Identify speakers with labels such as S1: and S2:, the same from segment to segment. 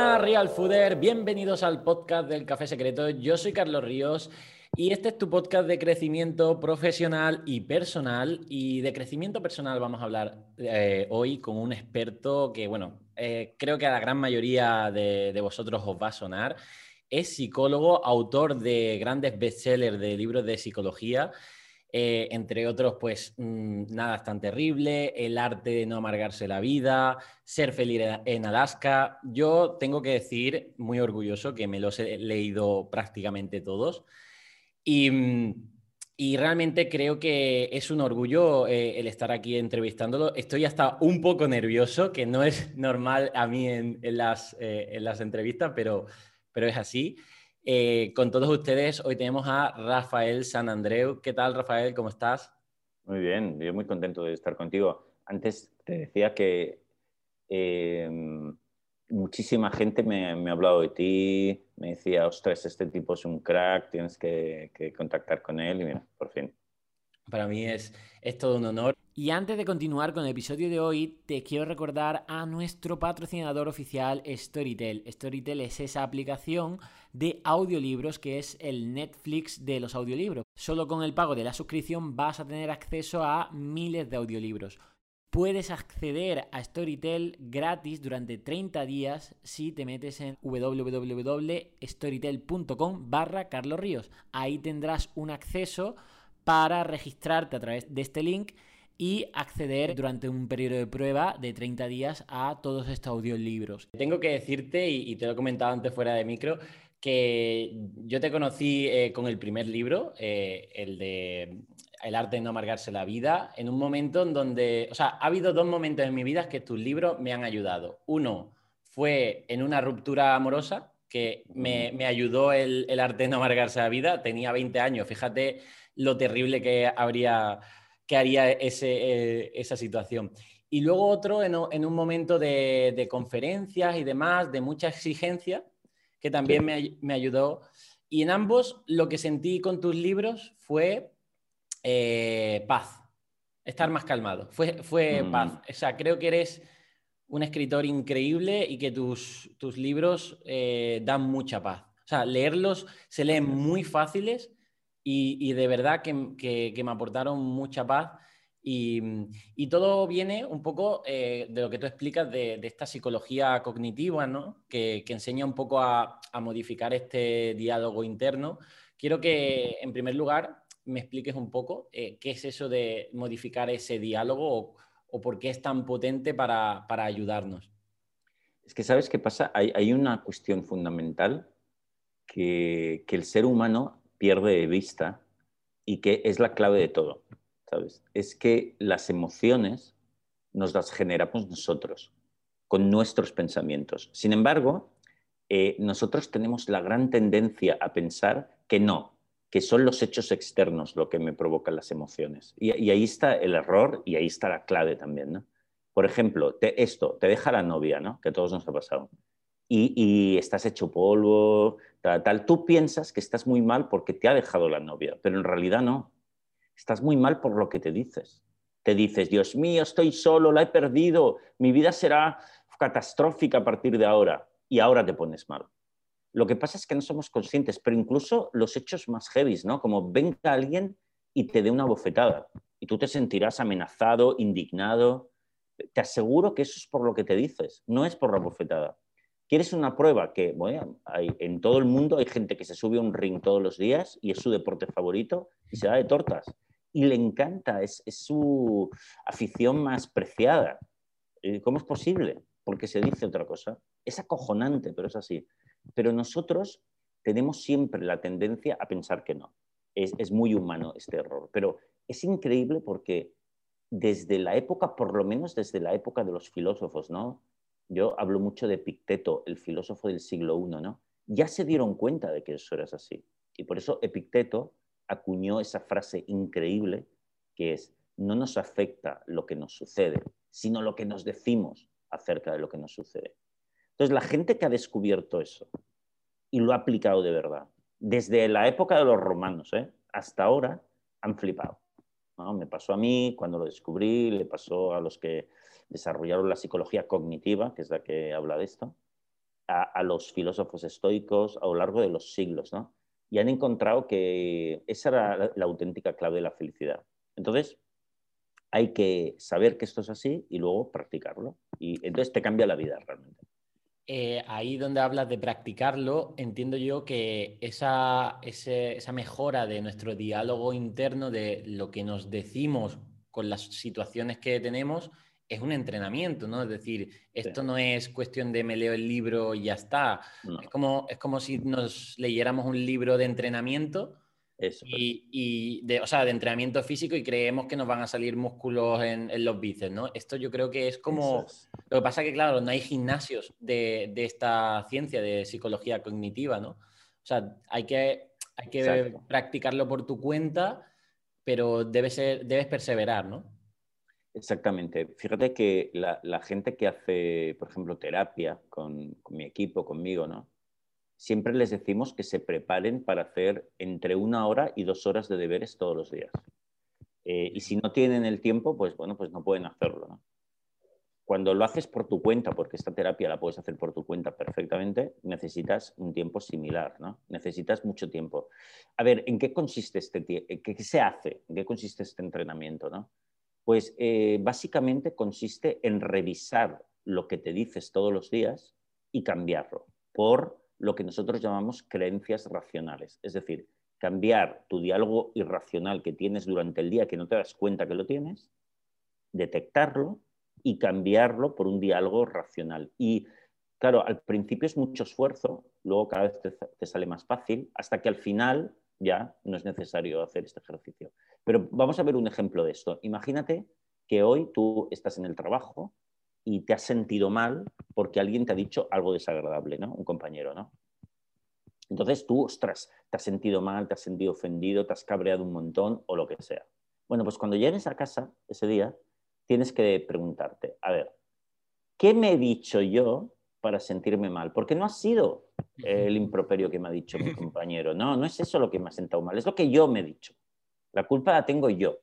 S1: Real Fooder. Bienvenidos al podcast del Café Secreto. Yo soy Carlos Ríos y este es tu podcast de crecimiento profesional y personal. Y de crecimiento personal vamos a hablar eh, hoy con un experto que, bueno, eh, creo que a la gran mayoría de, de vosotros os va a sonar. Es psicólogo, autor de grandes bestsellers de libros de psicología. Eh, entre otros, pues mm, Nada es tan terrible, El arte de no amargarse la vida, Ser feliz en Alaska. Yo tengo que decir, muy orgulloso, que me los he leído prácticamente todos. Y, mm, realmente creo que es un orgullo eh, el estar aquí entrevistándolo. Estoy hasta un poco nervioso, que no es normal a mí en, las, eh, en las entrevistas, pero, pero es así. Eh, con todos ustedes, hoy tenemos a Rafael San Andreu. ¿Qué tal, Rafael? ¿Cómo estás?
S2: Muy bien, yo muy contento de estar contigo. Antes te decía que em, muchísima gente me, ha hablado de ti, me decía, ostras, este tipo es un crack, tienes que, que contactar con él y mira, por fin.
S1: Para mí es, es todo un honor.
S3: Y antes de continuar con el episodio de hoy, te quiero recordar a nuestro patrocinador oficial Storytel. Storytel es esa aplicación de audiolibros que es el Netflix de los audiolibros. Solo con el pago de la suscripción vas a tener acceso a miles de audiolibros. Puedes acceder a Storytel gratis durante 30 días si te metes en www.storytel.com barra Carlos Ríos. Ahí tendrás un acceso para registrarte a través de este link y acceder durante un periodo de prueba de 30 días a todos estos audiolibros.
S1: Tengo que decirte, y, te lo he comentado antes fuera de micro, que yo te conocí eh, con el primer libro, eh, el de El arte de no amargarse la vida, en un momento en donde, o sea, ha habido dos momentos en mi vida que tus libros me han ayudado. Uno fue en una ruptura amorosa, que me, ayudó el, el, arte de no amargarse la vida, tenía 20 años, fíjate lo terrible que habría que haría eh, esa situación. Y luego otro en, un momento de, conferencias y demás, de mucha exigencia, que también me, ayudó. Y en ambos lo que sentí con tus libros fue eh, paz, estar más calmado, fue, fue mm. paz. O sea, creo que eres un escritor increíble y que tus, tus libros eh, dan mucha paz. O sea, leerlos se leen muy fáciles y, de verdad que, me aportaron mucha paz. Y, todo viene un poco eh, de lo que tú explicas de, esta psicología cognitiva, ¿no? que, enseña un poco a, modificar este diálogo interno. Quiero que, en primer lugar, me expliques un poco eh, qué es eso de modificar ese diálogo o, por qué es tan potente para, ayudarnos.
S2: Es que, ¿sabes qué pasa? Hay, una cuestión fundamental que, que el ser humano pierde de vista y que es la clave de todo, ¿sabes? Es que las emociones nos las generamos nosotros, con nuestros pensamientos. Sin embargo, eh, nosotros tenemos la gran tendencia a pensar que no, que son los hechos externos lo que me provocan las emociones. Y, ahí está el error y ahí está la clave también, ¿no? Por ejemplo, esto, te deja la novia, ¿no? Que a todos nos ha pasado y, estás hecho polvo, tal, tal. Tú piensas que estás muy mal porque te ha dejado la novia, pero en realidad no. Estás muy mal por lo que te dices. Te dices, Dios mío, estoy solo, la he perdido, mi vida será catastrófica a partir de ahora. Y ahora te pones mal. Lo que pasa es que no somos conscientes, pero incluso los hechos más heavy, ¿no? Como venga alguien y te dé una bofetada y tú te sentirás amenazado, indignado. Te aseguro que eso es por lo que te dices, no es por la bofetada. ¿Quieres una prueba? Que bueno, hay, en todo el mundo hay gente que se sube a un ring todos los días y es su deporte favorito y se da de tortas. Y le encanta, es, su afición más preciada. ¿Cómo es posible? Porque se dice otra cosa. Es acojonante, pero es así. Pero nosotros tenemos siempre la tendencia a pensar que no. Es muy humano este error. Pero es increíble porque desde la época, por lo menos desde la época de los filósofos, ¿no? Yo hablo mucho de Epicteto, el filósofo del siglo I, ¿no? Ya se dieron cuenta de que eso era así. Y por eso Epicteto acuñó esa frase increíble que es, no nos afecta lo que nos sucede, sino lo que nos decimos acerca de lo que nos sucede. Entonces, la gente que ha descubierto eso y lo ha aplicado de verdad, desde la época de los romanos ¿eh? hasta ahora, han flipado. Me pasó a mí cuando lo descubrí, le pasó a los que desarrollaron la psicología cognitiva, que es la que habla de esto. a, los filósofos estoicos a lo largo de los siglos, ¿no? Y han encontrado que esa era la, auténtica clave de la felicidad. Entonces, hay que saber que esto es así y luego practicarlo. Y entonces te cambia la vida realmente.
S1: Eh, ahí donde hablas de practicarlo, entiendo yo que esa, esa mejora de nuestro diálogo interno, de lo que nos decimos con las situaciones que tenemos, es un entrenamiento, ¿no? Es decir, esto no es cuestión de me leo el libro y ya está. Es, como, es como si nos leyéramos un libro de entrenamiento y, de, o sea, de entrenamiento físico y creemos que nos van a salir músculos en, los bíceps, ¿no? Esto yo creo que es como... Lo que pasa es que, claro, no hay gimnasios de, esta ciencia de psicología cognitiva, ¿no? O sea, hay que, hay que practicarlo por tu cuenta, pero debes, ser, debes perseverar, ¿no?
S2: Exactamente. Fíjate que la, gente que hace, por ejemplo, terapia con, mi equipo, conmigo, ¿no? Siempre les decimos que se preparen para hacer entre una hora y dos horas de deberes todos los días. Eh, y si no tienen el tiempo, pues bueno, pues no pueden hacerlo, ¿no? Cuando lo haces por tu cuenta, porque esta terapia la puedes hacer por tu cuenta perfectamente, necesitas un tiempo similar, ¿no? Necesitas mucho tiempo. A ver, ¿en qué consiste este ¿Qué se hace? ¿En qué consiste este entrenamiento, no? Pues eh, básicamente consiste en revisar lo que te dices todos los días y cambiarlo por lo que nosotros llamamos creencias racionales. Es decir, cambiar tu diálogo irracional que tienes durante el día que no te das cuenta que lo tienes, detectarlo y cambiarlo por un diálogo racional. Y claro, al principio es mucho esfuerzo, luego cada vez te sale más fácil, hasta que al final ya no es necesario hacer este ejercicio. Pero vamos a ver un ejemplo de esto. Imagínate que hoy tú estás en el trabajo y te has sentido mal porque alguien te ha dicho algo desagradable, ¿no? Un compañero, ¿no? Entonces tú, ostras, te has sentido mal, te has sentido ofendido, te has cabreado un montón o lo que sea. Bueno, pues cuando llegues a casa ese día, tienes que preguntarte, a ver, ¿qué me he dicho yo para sentirme mal? Porque no ha sido el improperio que me ha dicho mi compañero. No, no es eso lo que me ha sentado mal, es lo que yo me he dicho. La culpa la tengo yo.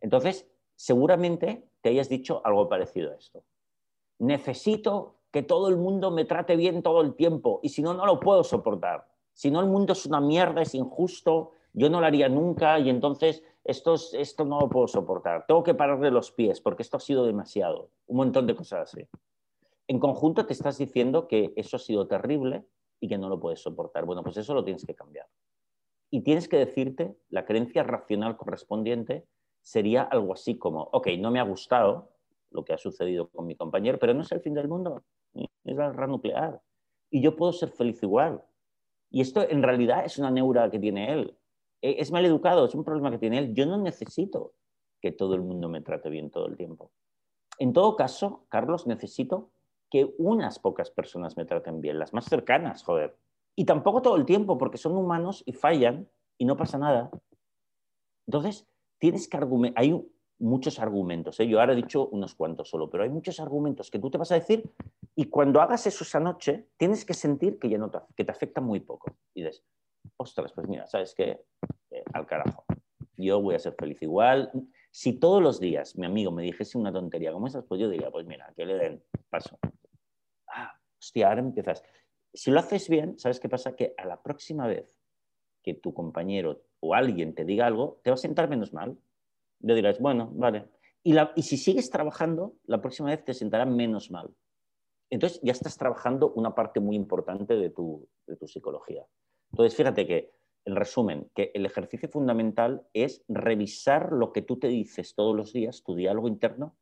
S2: Entonces, seguramente te hayas dicho algo parecido a esto. Necesito que todo el mundo me trate bien todo el tiempo y si no, no lo puedo soportar. Si no, el mundo es una mierda, es injusto, yo no lo haría nunca y entonces esto, esto no lo puedo soportar. Tengo que pararle los pies porque esto ha sido demasiado. Un montón de cosas así. En conjunto te estás diciendo que eso ha sido terrible y que no lo puedes soportar. Bueno, pues eso lo tienes que cambiar y tienes que decirte, la creencia racional correspondiente sería algo así como, ok, no me ha gustado lo que ha sucedido con mi compañero, pero no es el fin del mundo, es la guerra nuclear. Y yo puedo ser feliz igual. Y esto en realidad es una neura que tiene él. E, es mal educado, es un problema que tiene él. Yo no necesito que todo el mundo me trate bien todo el tiempo. En todo caso, Carlos, necesito que unas pocas personas me traten bien, las más cercanas, joder. Y tampoco todo el tiempo, porque son humanos y fallan y no pasa nada. Entonces, tienes que argumentar. Hay muchos argumentos. ¿eh? Yo ahora he dicho unos cuantos solo, pero hay muchos argumentos que tú te vas a decir y cuando hagas eso esa noche, tienes que sentir que ya no te, que te afecta muy poco. Y dices, ostras, pues mira, ¿sabes qué? Eh, al carajo. Yo voy a ser feliz igual. Si todos los días mi amigo me dijese una tontería como esas, pues yo diría, pues mira, que le den paso. Ah, hostia, ahora empiezas si lo haces bien, ¿sabes qué pasa? Que a la próxima vez que tu compañero o alguien te diga algo, te va a sentar menos mal. Le dirás, bueno, vale. Y, si sigues trabajando, la próxima vez te sentará menos mal. Entonces ya estás trabajando una parte muy importante de tu, de tu psicología. Entonces, fíjate que, en resumen, que el ejercicio fundamental es revisar lo que tú te dices todos los días, tu diálogo interno,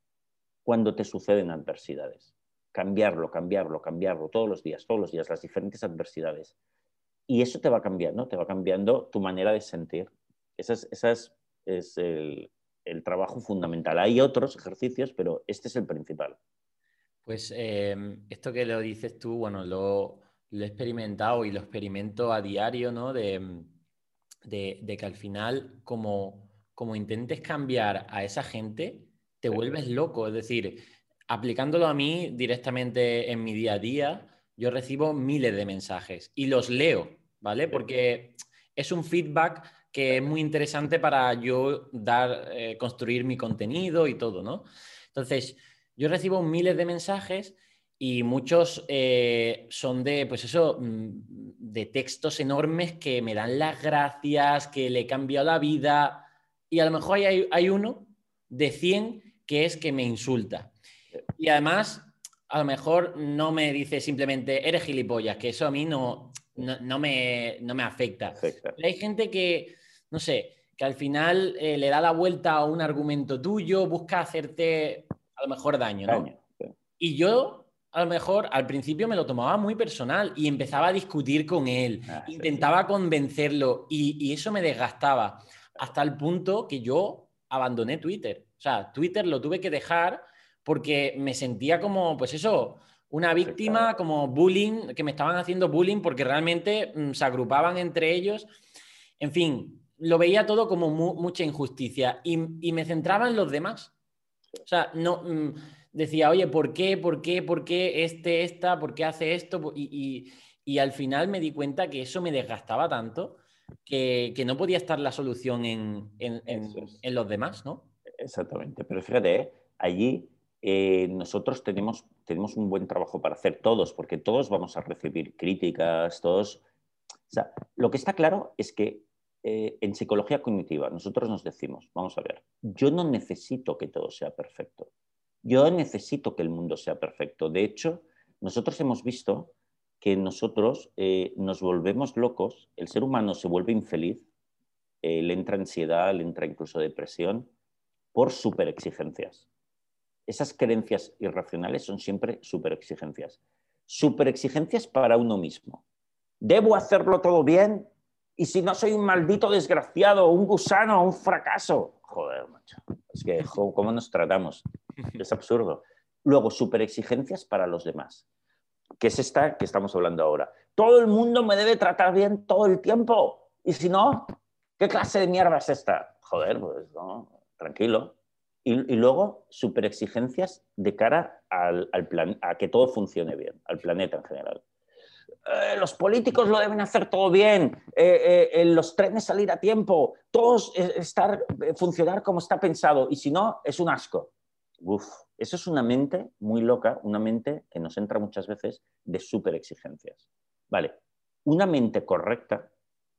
S2: cuando te suceden adversidades cambiarlo, cambiarlo, cambiarlo todos los días, todos los días, las diferentes adversidades. Y eso te va cambiando, te va cambiando tu manera de sentir. Ese es, es, el, trabajo fundamental. Hay otros ejercicios, pero este es el principal.
S1: Pues em, esto que lo dices tú, bueno, lo, he experimentado y lo experimento a diario, ¿no? De, de, que al final, como, como intentes cambiar a esa gente, te vuelves loco. Es decir, aplicándolo a mí directamente en mi día a día, yo recibo miles de mensajes y los leo, ¿vale? Porque es un feedback que es muy interesante para yo dar, eh, construir mi contenido y todo, ¿no? Entonces, yo recibo miles de mensajes y muchos eh, son de, pues eso, mm, de textos enormes que me dan las gracias, que le he cambiado la vida. Y a lo mejor hay, hay uno de 100 que es que me insulta. Y además, a lo mejor no me dice simplemente, eres gilipollas, que eso a mí no, no, me, me, afecta. Hay gente que, no sé, que al final eh, le da la vuelta a un argumento tuyo, busca hacerte a lo mejor daño, ¿no? Y yo a lo mejor al principio me lo tomaba muy personal y empezaba a discutir con él, ah, intentaba convencerlo y, eso me desgastaba hasta el punto que yo abandoné Twitter. O sea, Twitter lo tuve que dejar porque me sentía como, pues eso, una víctima, como bullying, que me estaban haciendo bullying porque realmente mm, se agrupaban entre ellos. En fin, lo veía todo como mucha injusticia y, me centraba en los demás. O sea, no... Mm, decía, oye, ¿por qué? ¿Por qué? ¿Por qué este, esta? ¿Por qué hace esto? Y, al final me di cuenta que eso me desgastaba tanto que, no podía estar la solución en, los demás, ¿no?
S2: Exactamente, pero fíjate, ¿eh? allí eh, nosotros tenemos, tenemos un buen trabajo para hacer todos, porque todos vamos a recibir críticas, todos... O sea, lo que está claro es que eh, en psicología cognitiva nosotros nos decimos, vamos a ver, yo no necesito que todo sea perfecto. Yo necesito que el mundo sea perfecto. De hecho, nosotros hemos visto que nosotros eh, nos volvemos locos, el ser humano se vuelve infeliz, eh, le entra ansiedad, le entra incluso depresión por superexigencias. Esas creencias irracionales son siempre superexigencias. Superexigencias para uno mismo. Debo hacerlo todo bien y si no soy un maldito desgraciado, un gusano, un fracaso. Joder, macho. Es que, ¿cómo nos tratamos? Es absurdo. Luego, superexigencias para los demás, que es esta que estamos hablando ahora. Todo el mundo me debe tratar bien todo el tiempo. Y si no, ¿qué clase de mierda es esta? Joder, pues no, tranquilo. Y, luego, superexigencias de cara al, plan, a que todo funcione bien, al planeta en general. Eh, los políticos lo deben hacer todo bien, eh, eh, los trenes salir a tiempo, todos estar, funcionar como está pensado, y si no, es un asco. Uf, eso es una mente muy loca, una mente que nos entra muchas veces de súper exigencias. Vale, una mente correcta,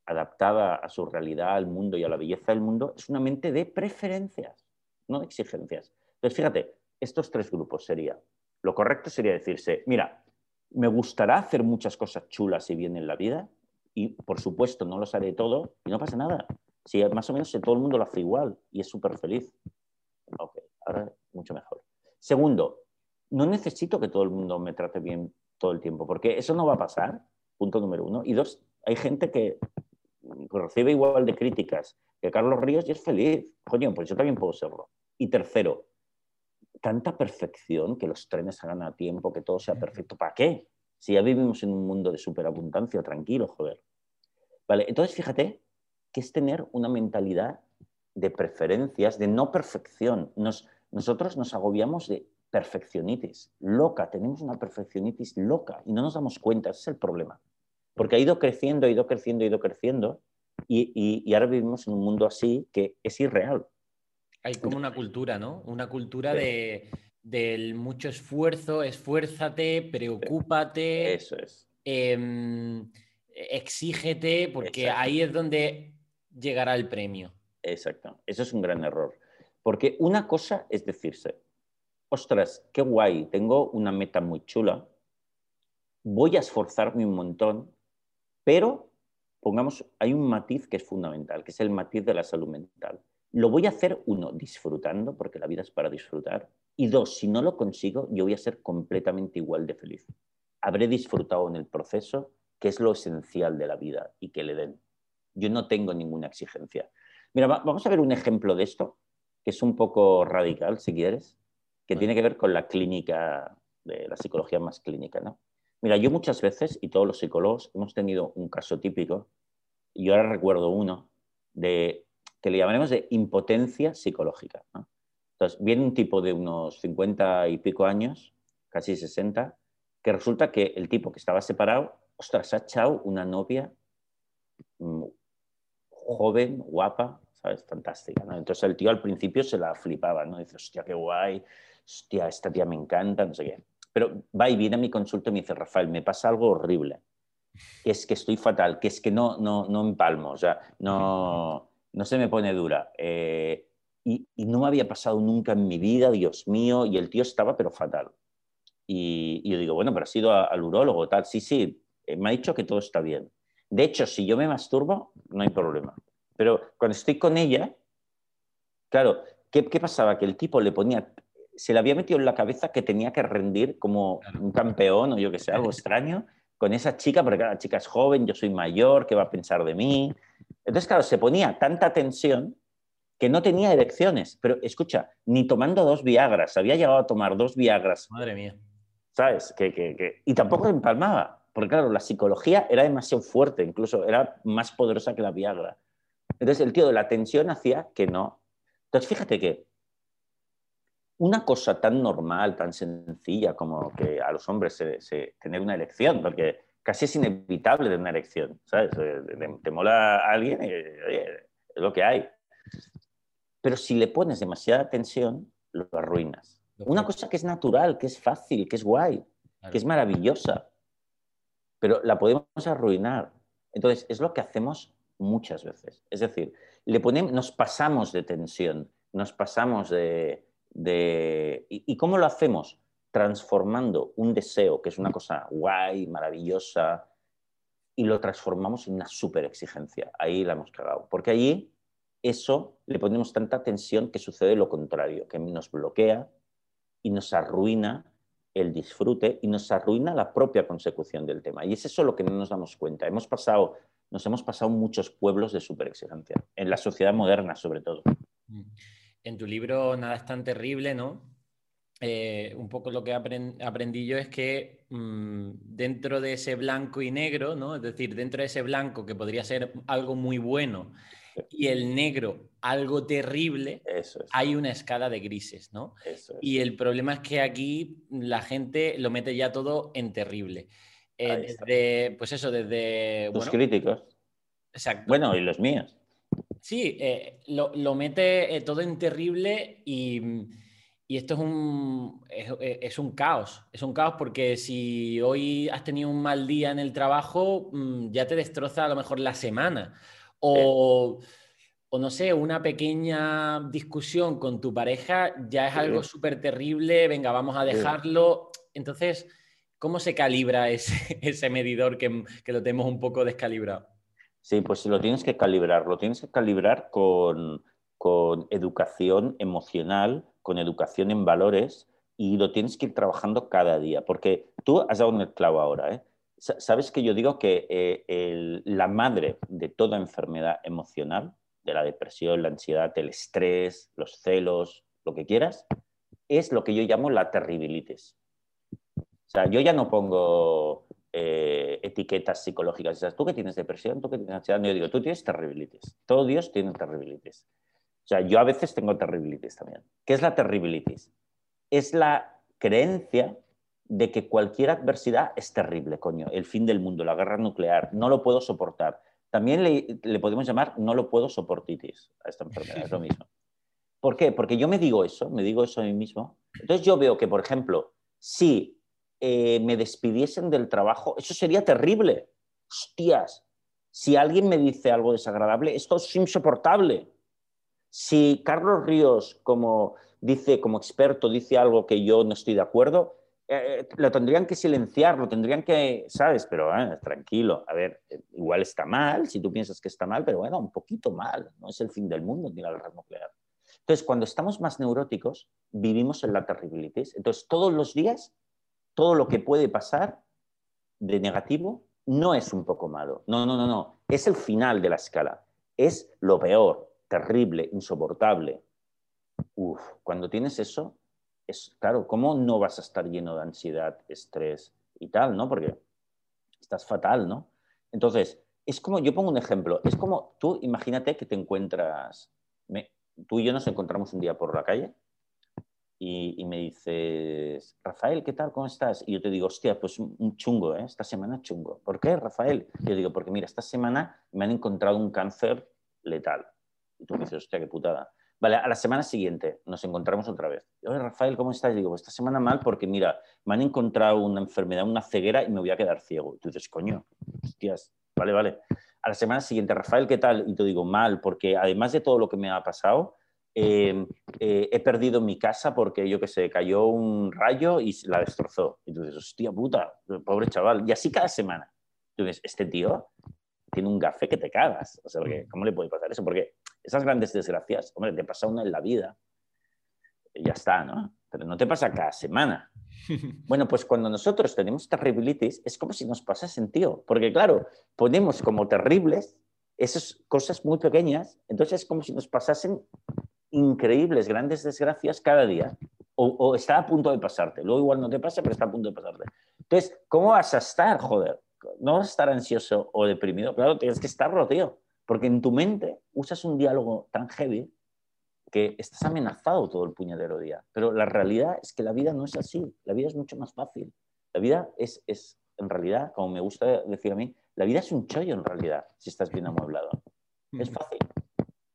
S2: adaptada a su realidad, al mundo y a la belleza del mundo, es una mente de preferencias, no de exigencias. Entonces, fíjate, estos tres grupos sería, lo correcto sería decirse, mira, me gustará hacer muchas cosas chulas y bien en la vida, y por supuesto no los haré todo, y no pasa nada. Si más o menos todo el mundo lo hace igual y es súper feliz. Ok, ahora mucho mejor. Segundo, no necesito que todo el mundo me trate bien todo el tiempo, porque eso no va a pasar, punto número uno. Y dos, hay gente que recibe igual de críticas que Carlos Ríos y es feliz. Coño, pues yo también puedo serlo. Y tercero, tanta perfección, que los trenes hagan a tiempo, que todo sea perfecto. ¿Para qué? Si ya vivimos en un mundo de superabundancia, tranquilo, joder. Vale, entonces fíjate que es tener una mentalidad de preferencias, de no perfección. Nos, nosotros nos agobiamos de perfeccionitis, loca, tenemos una perfeccionitis loca y no nos damos cuenta, ese es el problema. Porque ha ido creciendo, ha ido creciendo, ha ido creciendo y, ahora vivimos en un mundo así que es irreal.
S1: Hay como una cultura, ¿no? Una cultura de, del mucho esfuerzo, esfuérzate, preocúpate.
S2: Eso es.
S1: Em, exígete, porque ahí es donde llegará el premio.
S2: Exacto, eso es un gran error. Porque una cosa es decirse, ostras, qué guay, tengo una meta muy chula, voy a esforzarme un montón, pero pongamos, hay un matiz que es fundamental, que es el matiz de la salud mental. Lo voy a hacer, uno, disfrutando, porque la vida es para disfrutar, y dos, si no lo consigo, yo voy a ser completamente igual de feliz. Habré disfrutado en el proceso, que es lo esencial de la vida y que le den. Yo no tengo ninguna exigencia. Mira, vamos a ver un ejemplo de esto, que es un poco radical, si quieres, que tiene que ver con la clínica, de la psicología más clínica. ¿no? Mira, yo muchas veces, y todos los psicólogos, hemos tenido un caso típico, y yo ahora recuerdo uno, de, que le llamaremos de impotencia psicológica. Entonces, viene un tipo de unos 50 y pico años, casi 60, que resulta que el tipo que estaba separado, ostras, ha echado una novia mm, joven, guapa, ¿sabes? Fantástica, ¿no? Entonces el tío al principio se la flipaba, ¿no? Dice, hostia, qué guay, hostia, esta tía me encanta, no sé qué. pero va y viene a mi consulta y me dice, Rafael, me pasa algo horrible, que es que estoy fatal, que es que no, no, no empalmo, o sea, no, no se me pone dura. Eh, y, no me había pasado nunca en mi vida, Dios mío, y el tío estaba pero fatal. Y, yo digo, bueno, pero has ido al urólogo, tal. Sí, sí, eh, me ha dicho que todo está bien. De hecho, si yo me masturbo, no hay problema. Pero cuando estoy con ella, claro, ¿qué, pasaba? Que el tipo le ponía, se le había metido en la cabeza que tenía que rendir como un campeón o yo que sé, algo extraño con esa chica, porque la chica es joven, yo soy mayor, ¿qué va a pensar de mí? Entonces, claro, se ponía tanta tensión que no tenía erecciones. Pero escucha, ni tomando dos Viagras, había llegado a tomar dos Viagras.
S1: Madre mía.
S2: ¿Sabes? Que, Y tampoco empalmaba, porque claro, la psicología era demasiado fuerte, incluso era más poderosa que la Viagra. Entonces el tío de la tensión hacía que no. Entonces fíjate que una cosa tan normal, tan sencilla como que a los hombres se, tener una elección, porque casi es inevitable tener una elección, ¿sabes? Eh, te, mola a alguien y es lo que hay. Pero si le pones demasiada tensión, lo arruinas. Una cosa que es natural, que es fácil, que es guay, que es maravillosa, pero la podemos arruinar. Entonces, es lo que hacemos muchas veces. Es decir, le ponemos, nos pasamos de tensión, nos pasamos de... ¿Y, cómo lo hacemos? Transformando un deseo, que es una cosa guay, maravillosa, y lo transformamos en una super exigencia. Ahí la hemos cagado. Porque allí eso le ponemos tanta tensión que sucede lo contrario, que nos bloquea y nos arruina el disfrute y nos arruina la propia consecución del tema. Y es eso lo que no nos damos cuenta. Hemos pasado, nos hemos pasado muchos pueblos de superexigencia, en la sociedad moderna sobre todo.
S1: En tu libro Nada es tan terrible, ¿no? Eh, un poco lo que aprendí yo es que mm, dentro de ese blanco y negro, ¿no? Es decir, dentro de ese blanco que podría ser algo muy bueno y el negro algo terrible, hay una escala de grises, ¿no? Y el problema es que aquí la gente lo mete ya todo en terrible. Eh, desde, pues eso, desde...
S2: Tus críticos.
S1: Exacto.
S2: Bueno, y los míos.
S1: Sí, eh, lo, mete eh, todo en terrible y, esto es un, es, un caos. Es un caos porque si hoy has tenido un mal día en el trabajo, mm, ya te destroza a lo mejor la semana. O, no sé, una pequeña discusión con tu pareja ya es algo súper terrible, venga, vamos a dejarlo. Entonces, ¿cómo se calibra ese, ese medidor que, lo tenemos un poco descalibrado?
S2: Sí, pues lo tienes que calibrar, lo tienes que calibrar con, con educación emocional, con educación en valores y lo tienes que ir trabajando cada día, porque tú has dado un clavo ahora, ¿eh? Sabes que yo digo que eh, la madre de toda enfermedad emocional, de la depresión, la ansiedad, el estrés, los celos, lo que quieras, es lo que yo llamo la terribilitis. O sea, yo ya no pongo eh, etiquetas psicológicas. O tú que tienes depresión, tú que tienes ansiedad, yo digo, tú tienes terribilitis. Todo Dios tiene terribilitis. O sea, yo a veces tengo terribilitis también. ¿Qué es la terribilitis? Es la creencia de que cualquier adversidad es terrible, coño, el fin del mundo, la guerra nuclear, no lo puedo soportar. También le, podemos llamar no lo puedo soportitis a esta enfermedad, es lo mismo. ¿Por qué? Porque yo me digo eso, me digo eso a mí mismo. Entonces yo veo que, por ejemplo, si eh, me despidiesen del trabajo, eso sería terrible. Hostias, si alguien me dice algo desagradable, esto es insoportable. Si Carlos Ríos, como dice, como experto, dice algo que yo no estoy de acuerdo, eh, lo tendrían que silenciar, lo tendrían que, ¿sabes? Pero ah, tranquilo, a ver, igual está mal, si tú piensas que está mal, pero bueno, un poquito mal, no es el fin del mundo ni la guerra nuclear. Entonces, cuando estamos más neuróticos, vivimos en la terribilitis. Entonces, todos los días, todo lo que puede pasar de negativo no es un poco malo. No, no, no, no. Es el final de la escala. Es lo peor, terrible, insoportable. Uf, cuando tienes eso, es claro, ¿cómo no vas a estar lleno de ansiedad, estrés y tal, ¿no? Porque estás fatal, ¿no? Entonces, es como, yo pongo un ejemplo, es como tú imagínate que te encuentras, tú y yo nos encontramos un día por la calle y, me dices, Rafael, ¿qué tal? ¿Cómo estás? Y yo te digo, hostia, pues un chungo, ¿eh? Esta semana chungo. ¿Por qué, Rafael? yo digo, porque mira, esta semana me han encontrado un cáncer letal. Y tú me dices, hostia, qué putada. Vale, a la semana siguiente nos encontramos otra vez. Oye, Rafael, ¿cómo estás? digo, esta semana mal porque, mira, me han encontrado una enfermedad, una ceguera y me voy a quedar ciego. Y tú dices, coño, hostias, vale, vale. A la semana siguiente, Rafael, ¿qué tal? Y te digo, mal, porque además de todo lo que me ha pasado, eh, eh, he perdido mi casa porque, yo qué sé, cayó un rayo y la destrozó. Y tú dices, hostia puta, pobre chaval. Y así cada semana. Tú dices, este tío tiene un gafe que te cagas. O sea, ¿cómo le puede pasar eso? Porque esas grandes desgracias, hombre, te pasa una en la vida. Y ya está, ¿no? Pero no te pasa cada semana. Bueno, pues cuando nosotros tenemos terribilitis, es como si nos pasasen, tío. Porque claro, ponemos como terribles esas cosas muy pequeñas, entonces es como si nos pasasen increíbles, grandes desgracias cada día. O, o, está a punto de pasarte. Luego igual no te pasa, pero está a punto de pasarte. Entonces, ¿cómo vas a estar, joder? no vas a estar ansioso o deprimido, claro, tienes que estarlo, tío, porque en tu mente usas un diálogo tan heavy que estás amenazado todo el puñetero día. Pero la realidad es que la vida no es así, la vida es mucho más fácil. La vida es, es en realidad, como me gusta decir a mí, la vida es un chollo en realidad, si estás bien amueblado. Es fácil,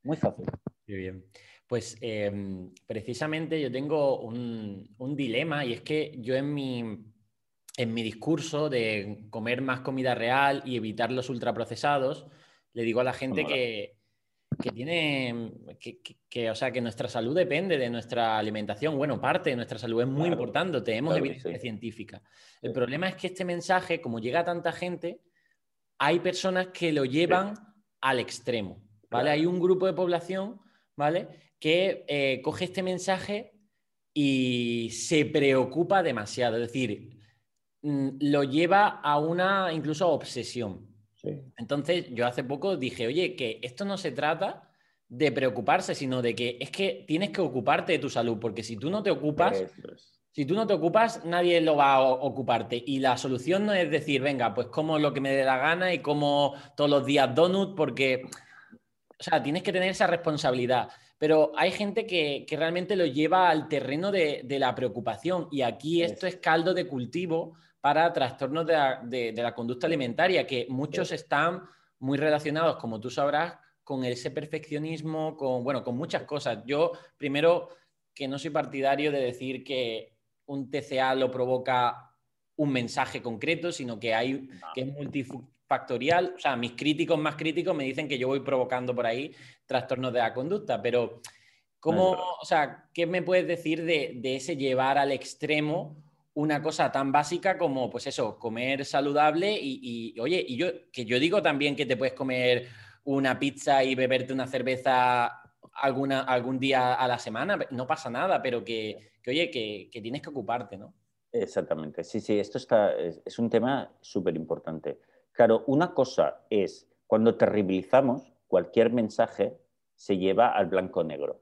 S2: muy fácil.
S1: Muy bien. Pues em, precisamente yo tengo un, un dilema y es que yo en mi en mi discurso de comer más comida real y evitar los ultraprocesados, le digo a la gente que, tiene, que, o sea, que nuestra salud depende de nuestra alimentación. Bueno, parte de nuestra salud es muy importante, tenemos evidencia científica. El problema es que este mensaje, como llega a tanta gente, hay personas que lo llevan al extremo, ¿vale? Hay un grupo de población, ¿vale? Que eh, coge este mensaje y se preocupa demasiado. Es decir, Mm, lo lleva a una incluso obsesión. Entonces, yo hace poco dije, oye, que esto no se trata de preocuparse, sino de que es que tienes que ocuparte de tu salud, porque si tú no te ocupas, si tú no te ocupas, nadie lo va a ocuparte. Y la solución no es decir, venga, pues como lo que me dé la gana y como todos los días donut, porque, o sea, tienes que tener esa responsabilidad. Pero hay gente que, realmente lo lleva al terreno de, la preocupación y aquí esto es caldo de cultivo para trastornos de la, conducta alimentaria, que muchos están muy relacionados, como tú sabrás, con ese perfeccionismo, con, bueno, con muchas cosas. Yo, primero, que no soy partidario de decir que un TCA lo provoca un mensaje concreto, sino que hay que es multifactorial. O sea, mis críticos más críticos me dicen que yo voy provocando por ahí trastornos de la conducta, pero ¿cómo, o sea, qué me puedes decir de, de ese llevar al extremo una cosa tan básica como, pues eso, comer saludable y, oye, y yo, que yo digo también que te puedes comer una pizza y beberte una cerveza alguna, algún día a la semana, no pasa nada, pero que, oye, que, tienes que ocuparte, ¿no?
S2: Exactamente, sí, sí, esto está, es, un tema súper importante. Claro, una cosa es, cuando terribilizamos, cualquier mensaje se lleva al blanco-negro.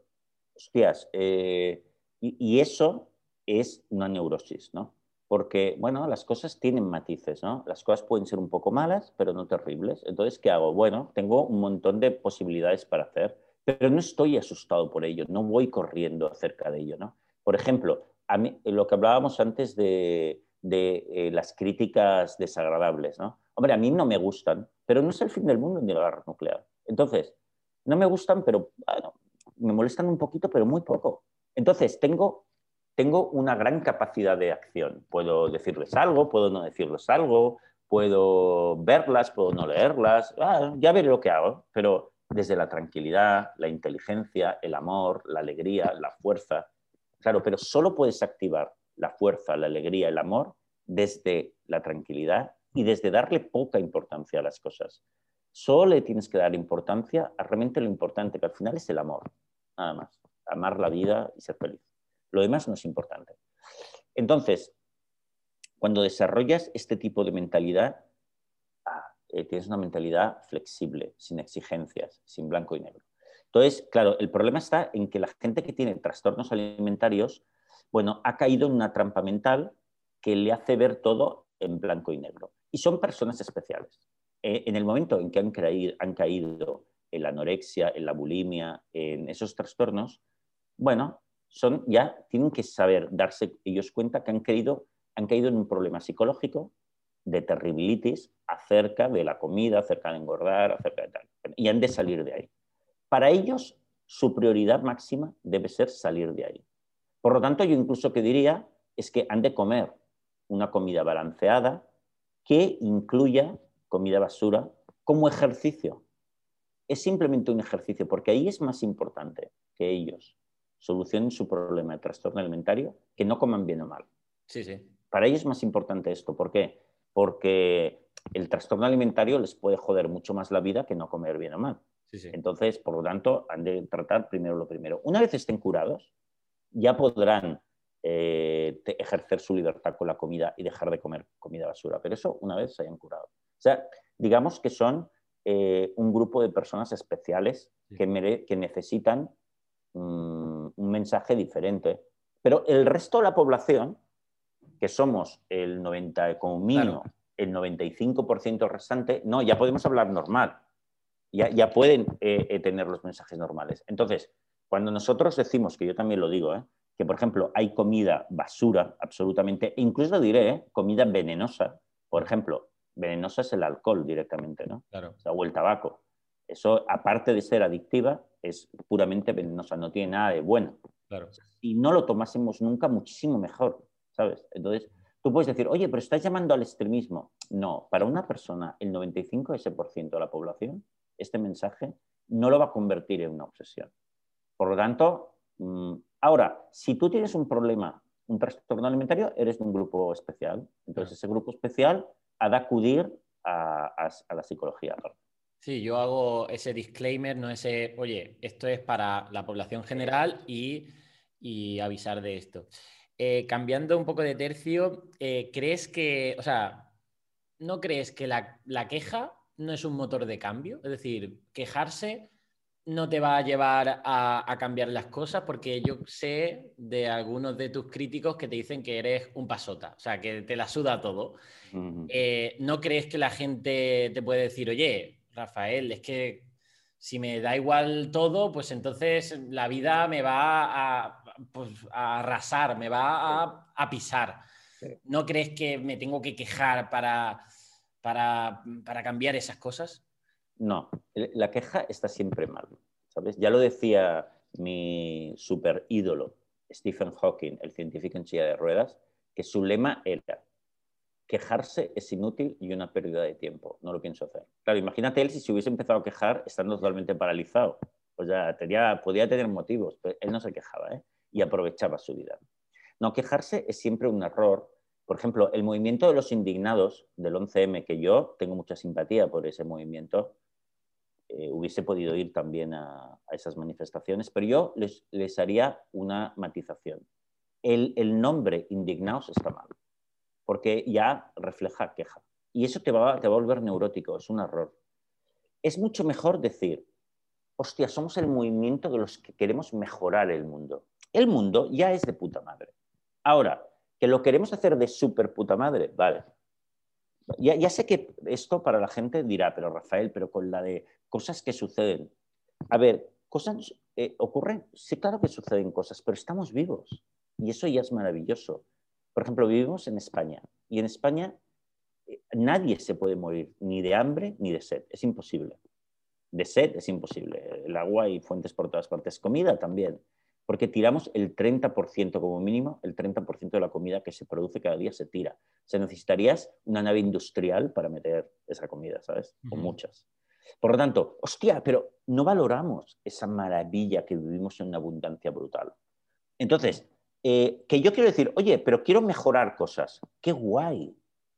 S2: Hostias, eh, y eso es una neurosis, ¿no? Porque, bueno, las cosas tienen matices, ¿no? Las cosas pueden ser un poco malas, pero no terribles. Entonces, ¿qué hago? Bueno, tengo un montón de posibilidades para hacer, pero no estoy asustado por ello, no voy corriendo acerca de ello, ¿no? Por ejemplo, a mí, lo que hablábamos antes de, eh, las críticas desagradables, ¿no? Hombre, a mí no me gustan, pero no es el fin del mundo ni la guerra nuclear. Entonces, no me gustan, pero bueno, me molestan un poquito, pero muy poco. Entonces, tengo tengo una gran capacidad de acción. Puedo decirles algo, puedo no decirles algo, puedo verlas, puedo no leerlas, ah, ya veré lo que hago, pero desde la tranquilidad, la inteligencia, el amor, la alegría, la fuerza. Claro, pero solo puedes activar la fuerza, la alegría, el amor desde la tranquilidad y desde darle poca importancia a las cosas. Solo le tienes que dar importancia a realmente lo importante, que al final es el amor, nada más. Amar la vida y ser feliz. Lo demás no es importante. Entonces, cuando desarrollas este tipo de mentalidad, ah, eh, tienes una mentalidad flexible, sin exigencias, sin blanco y negro. Entonces, claro, el problema está en que la gente que tiene trastornos alimentarios, bueno, ha caído en una trampa mental que le hace ver todo en blanco y negro. Y son personas especiales. Eh, en el momento en que han, han caído en la anorexia, en la bulimia, en esos trastornos, bueno, son, ya tienen que saber darse ellos cuenta que han, caído, han caído en un problema psicológico de terribilitis acerca de la comida, acerca de engordar, acerca de tal. Y han de salir de ahí. Para ellos su prioridad máxima debe ser salir de ahí. Por lo tanto, yo incluso que diría es que han de comer una comida balanceada que incluya comida basura como ejercicio. Es simplemente un ejercicio, porque ahí es más importante que ellos solucionen su problema de trastorno alimentario que no coman bien o mal.
S1: Sí, sí.
S2: Para ellos es más importante esto. ¿Por qué? Porque el trastorno alimentario les puede joder mucho más la vida que no comer bien o mal. Entonces, por lo tanto, han de tratar primero lo primero. Una vez estén curados, ya podrán eh, ejercer su libertad con la comida y dejar de comer comida basura. Pero eso una vez se hayan curado. O sea, digamos que son eh, un grupo de personas especiales que, que, necesitan mm, un mensaje diferente. Pero el resto de la población, que somos el 90, como mínimo, el 95% restante, no, ya podemos hablar normal. Ya, ya pueden eh, tener los mensajes normales. Entonces, cuando nosotros decimos, que yo también lo digo, ¿eh? Que por ejemplo hay comida basura, absolutamente, e incluso diré, ¿eh? comida venenosa, por ejemplo, venenosa es el alcohol directamente, ¿no?
S1: Claro.
S2: O, el tabaco. Eso, aparte de ser adictiva, es puramente venenosa, no tiene nada de bueno.
S1: Claro.
S2: Si no lo tomásemos nunca, muchísimo mejor, ¿sabes? Entonces, tú puedes decir, oye, pero estás llamando al extremismo. No, para una persona, el 95% de la población, este mensaje no lo va a convertir en una obsesión. Por lo tanto, mm, ahora, si tú tienes un problema, un trastorno alimentario, eres de un grupo especial. Entonces, ese grupo especial ha de acudir a, la psicología.
S1: Sí, yo hago ese disclaimer, no ese, oye, esto es para la población general y, avisar de esto. Eh, cambiando un poco de tercio, eh, ¿crees que, o sea, no crees que la, queja no es un motor de cambio? Es decir, quejarse no te va a llevar a, cambiar las cosas porque yo sé de algunos de tus críticos que te dicen que eres un pasota, o sea, que te la suda todo. Eh, ¿No crees que la gente te puede decir, oye, Rafael, es que si me da igual todo, pues entonces la vida me va a, pues, arrasar, me va a, pisar? ¿No crees que me tengo que quejar para, para, para cambiar esas cosas?
S2: No, la queja está siempre mal. Ya lo decía mi super ídolo, Stephen Hawking, el científico en silla de ruedas, que su lema era quejarse es inútil y una pérdida de tiempo, no lo pienso hacer. Claro, imagínate él si se hubiese empezado a quejar estando totalmente paralizado. O sea, tenía, podía tener motivos, pero él no se quejaba ¿eh? y aprovechaba su vida. No, quejarse es siempre un error. Por ejemplo, el movimiento de los indignados del 11M, que yo tengo mucha simpatía por ese movimiento, eh, hubiese podido ir también a, esas manifestaciones, pero yo les, haría una matización. El, nombre indignados está mal, porque ya refleja queja. Y eso te va, te va a volver neurótico, es un error. Es mucho mejor decir, hostia, somos el movimiento de los que queremos mejorar el mundo. El mundo ya es de puta madre. Ahora, que lo queremos hacer de super puta madre, vale, ya, sé que esto para la gente dirá, pero Rafael, pero con la de cosas que suceden. A ver, cosas eh, ocurren, sí, claro que suceden cosas, pero estamos vivos y eso ya es maravilloso. Por ejemplo, vivimos en España y en España eh, nadie se puede morir ni de hambre ni de sed, es imposible. De sed es imposible, el agua y fuentes por todas partes, comida también porque tiramos el 30% como mínimo, el 30% de la comida que se produce cada día se tira. Se necesitarías una nave industrial para meter esa comida, ¿sabes? O muchas. Por lo tanto, hostia, pero no valoramos esa maravilla que vivimos en una abundancia brutal. Entonces, eh, que yo quiero decir, oye, pero quiero mejorar cosas. Qué guay.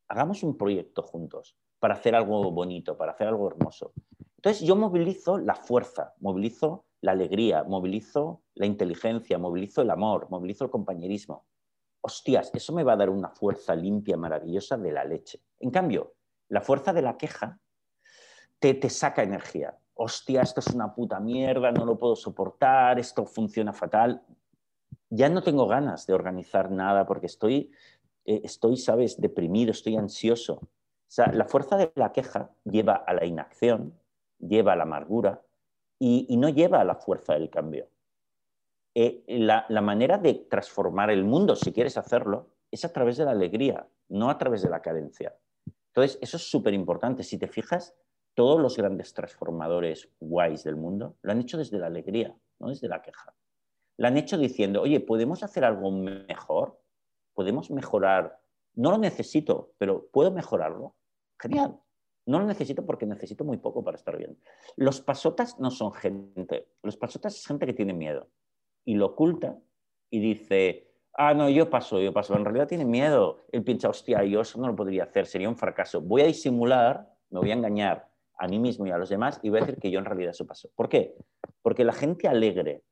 S2: Hagamos un proyecto juntos para hacer algo bonito, para hacer algo hermoso. Entonces, yo movilizo la fuerza, movilizo la alegría, movilizo la inteligencia, movilizo el amor, movilizo el compañerismo. Hostias, eso me va a dar una fuerza limpia, maravillosa de la leche. En cambio, la fuerza de la queja te, te saca energía. Hostia, esto es una puta mierda, no lo puedo soportar, esto funciona fatal. Ya no tengo ganas de organizar nada porque estoy, eh, estoy sabes, deprimido, estoy ansioso. O sea, la fuerza de la queja lleva a la inacción, lleva a la amargura, y, no lleva a la fuerza del cambio. Eh, la, manera de transformar el mundo, si quieres hacerlo, es a través de la alegría, no a través de la carencia. Entonces, eso es súper importante. Si te fijas, todos los grandes transformadores guays del mundo lo han hecho desde la alegría. no desde la queja. La han hecho diciendo, oye, ¿podemos hacer algo mejor? ¿Podemos mejorar? No lo necesito, pero ¿puedo mejorarlo? Genial. No lo necesito porque necesito muy poco para estar bien. Los pasotas no son gente. Los pasotas es gente que tiene miedo y lo oculta y dice, ah, no, yo paso, yo paso. En realidad tiene miedo. Él piensa, hostia, yo eso no lo podría hacer, sería un fracaso. Voy a disimular, me voy a engañar a mí mismo y a los demás y voy a decir que yo en realidad eso paso. ¿Por qué? Porque la gente alegre,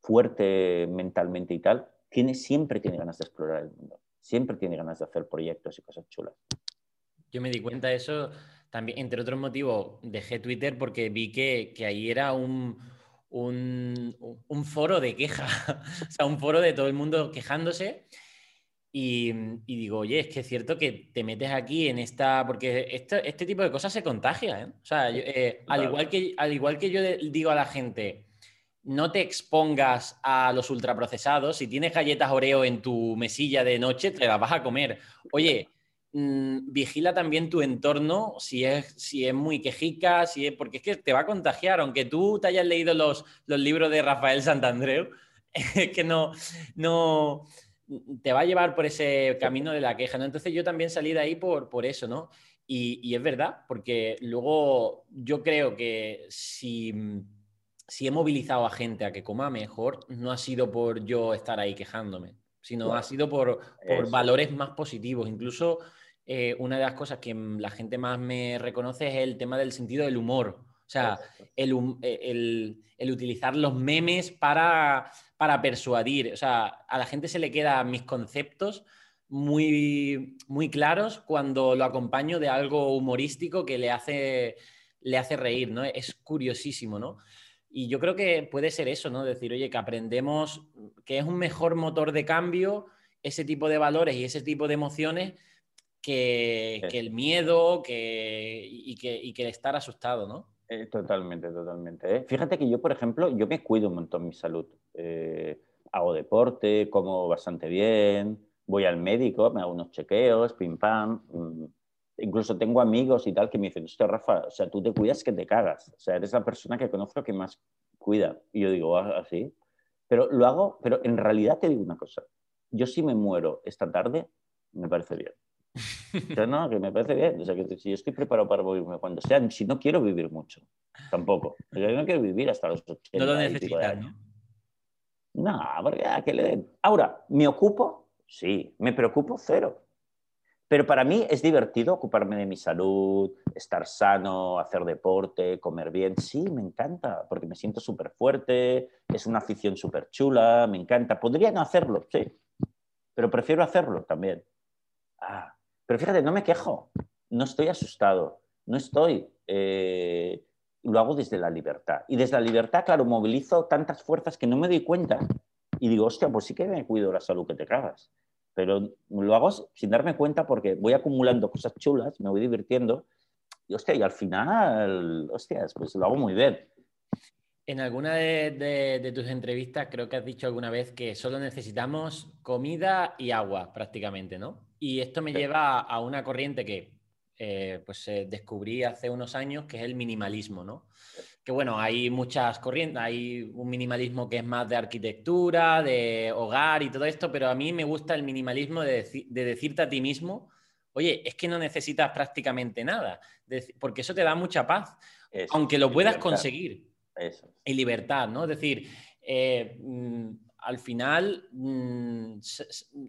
S2: fuerte mentalmente y tal, tiene, siempre tiene ganas de explorar el mundo. Siempre tiene ganas de hacer proyectos y cosas chulas.
S1: Yo me di cuenta de eso también, entre otros motivos, dejé Twitter porque vi que, que ahí era un, un, un, foro de queja, o sea, un foro de todo el mundo quejándose. Y, y, digo, oye, es que es cierto que te metes aquí en esta, porque este, este tipo de cosas se contagia, ¿eh? O sea, eh, al, igual que, al igual que yo digo a la gente, no te expongas a los ultraprocesados, si tienes galletas Oreo en tu mesilla de noche, te las vas a comer. Oye, Mm, vigila también tu entorno, si es, si es muy quejica, si es, porque es que te va a contagiar, aunque tú te hayas leído los, los libros de Rafael Santandreu, que no, no te va a llevar por ese camino de la queja, ¿no? Entonces yo también salí de ahí por, por eso, ¿no? Y, y es verdad, porque luego yo creo que si, si he movilizado a gente a que coma mejor, no ha sido por yo estar ahí quejándome, sino ha sido por, por valores más positivos, incluso eh, una de las cosas que la gente más me reconoce es el tema del sentido del humor. O sea, eh, el, utilizar los memes para, para, persuadir. O sea, a la gente se le quedan mis conceptos muy, muy claros cuando lo acompaño de algo humorístico que le hace, le hace reír, ¿no? Es curiosísimo, ¿no? Y yo creo que puede ser eso, ¿no? Decir, oye, que aprendemos que es un mejor motor de cambio ese tipo de valores y ese tipo de emociones que, el miedo que, y, que, que estar asustado, ¿no?
S2: Eh, totalmente, totalmente. ¿eh? Fíjate que yo, por ejemplo, yo me cuido un montón mi salud. Eh, hago deporte, como bastante bien, voy al médico, me hago unos chequeos, pim pam. Mm. Incluso tengo amigos y tal que me dicen, usted Rafa, o sea, tú te cuidas que te cagas. O sea, eres la persona que conozco que más cuida. Y yo digo, así. Ah, pero lo hago, pero en realidad te digo una cosa. Yo si me muero esta tarde, me parece bien. No, que me parece bien. O sea, que si yo estoy preparado para morirme cuando sea, si no quiero vivir mucho, tampoco. Yo no quiero vivir hasta los 80.
S1: No lo necesitas, ¿no?
S2: No, porque a que le den. Ahora, ¿me ocupo? Sí. ¿Me preocupo? Cero. Pero para mí es divertido ocuparme de mi salud, estar sano, hacer deporte, comer bien. Sí, me encanta, porque me siento súper fuerte, es una afición súper chula, me encanta. Podría no hacerlo, sí, pero prefiero hacerlo también. Ah, pero fíjate, no me quejo, no estoy asustado, no estoy... Eh, lo hago desde la libertad. Y desde la libertad, claro, movilizo tantas fuerzas que no me doy cuenta. Y digo, hostia, pues sí que me cuido la salud que te cagas. Pero lo hago sin darme cuenta porque voy acumulando cosas chulas, me voy divirtiendo. Y hostia, y al final, hostias, pues lo hago muy bien.
S1: En alguna de, tus entrevistas creo que has dicho alguna vez que solo necesitamos comida y agua prácticamente, ¿no? Y esto me lleva a una corriente que eh, pues eh, descubrí hace unos años, que es el minimalismo, ¿no? Que bueno, hay muchas corrientes, hay un minimalismo que es más de arquitectura, de hogar y todo esto, pero a mí me gusta el minimalismo de, decirte a ti mismo, oye, es que no necesitas prácticamente nada, porque eso te da mucha paz, aunque lo puedas conseguir. Eso. Y libertad, ¿no? Es decir, eh, mm, al final, mm,